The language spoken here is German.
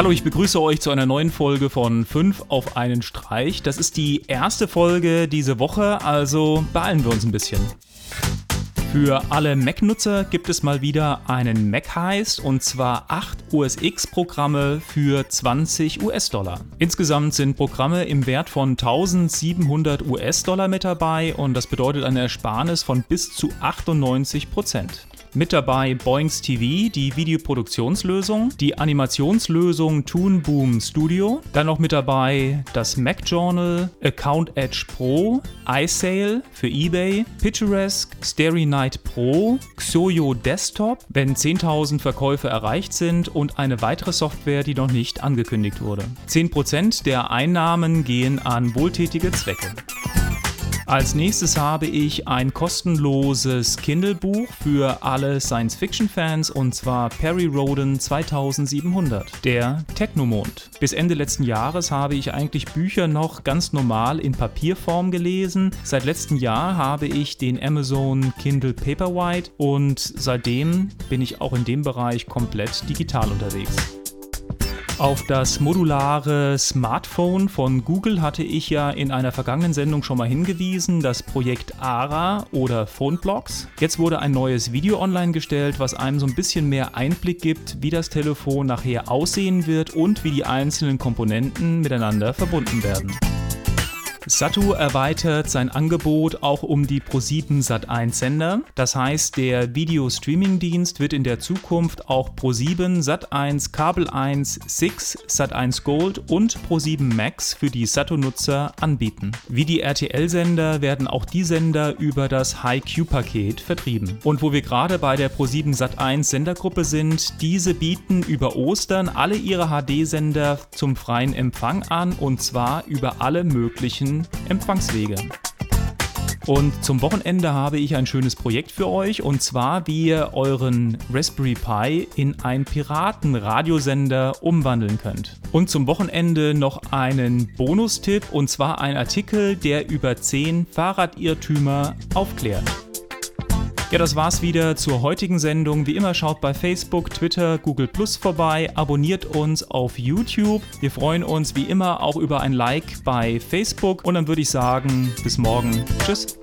Hallo, ich begrüße euch zu einer neuen Folge von 5 auf einen Streich. Das ist die erste Folge diese Woche, also beeilen wir uns ein bisschen. Für alle Mac-Nutzer gibt es mal wieder einen Mac-Heist und zwar 8 OS X-Programme für 20 US-Dollar. Insgesamt sind Programme im Wert von 1700 US-Dollar mit dabei und das bedeutet eine Ersparnis von bis zu 98 Prozent. Mit dabei Boings TV, die Videoproduktionslösung, die Animationslösung Toon Boom Studio, dann noch mit dabei das Mac Journal, Account Edge Pro, iSale für eBay, Picturesque, Starry Night Pro, Xoyo Desktop, wenn 10.000 Verkäufe erreicht sind und eine weitere Software, die noch nicht angekündigt wurde. 10% der Einnahmen gehen an wohltätige Zwecke. Als nächstes habe ich ein kostenloses Kindle-Buch für alle Science-Fiction-Fans und zwar Perry Roden 2700, der Technomond. Bis Ende letzten Jahres habe ich eigentlich Bücher noch ganz normal in Papierform gelesen. Seit letztem Jahr habe ich den Amazon Kindle Paperwhite und seitdem bin ich auch in dem Bereich komplett digital unterwegs. Auf das modulare Smartphone von Google hatte ich ja in einer vergangenen Sendung schon mal hingewiesen, das Projekt ARA oder PhoneBlocks. Jetzt wurde ein neues Video online gestellt, was einem so ein bisschen mehr Einblick gibt, wie das Telefon nachher aussehen wird und wie die einzelnen Komponenten miteinander verbunden werden. Satu erweitert sein Angebot auch um die Pro7 Sat1 Sender. Das heißt, der Video-Streaming-Dienst wird in der Zukunft auch Pro7, Sat1, Kabel 1, Six, Sat1 Gold und Pro7 Max für die Satu-Nutzer anbieten. Wie die RTL-Sender werden auch die Sender über das HiQ-Paket vertrieben. Und wo wir gerade bei der Pro7 Sat1 Sendergruppe sind, diese bieten über Ostern alle ihre HD-Sender zum freien Empfang an und zwar über alle möglichen Empfangswege. Und zum Wochenende habe ich ein schönes Projekt für euch und zwar, wie ihr euren Raspberry Pi in einen Piratenradiosender umwandeln könnt. Und zum Wochenende noch einen Bonustipp und zwar ein Artikel, der über 10 Fahrradirrtümer aufklärt. Ja, das war's wieder zur heutigen Sendung. Wie immer schaut bei Facebook, Twitter, Google Plus vorbei, abonniert uns auf YouTube. Wir freuen uns wie immer auch über ein Like bei Facebook und dann würde ich sagen, bis morgen. Tschüss.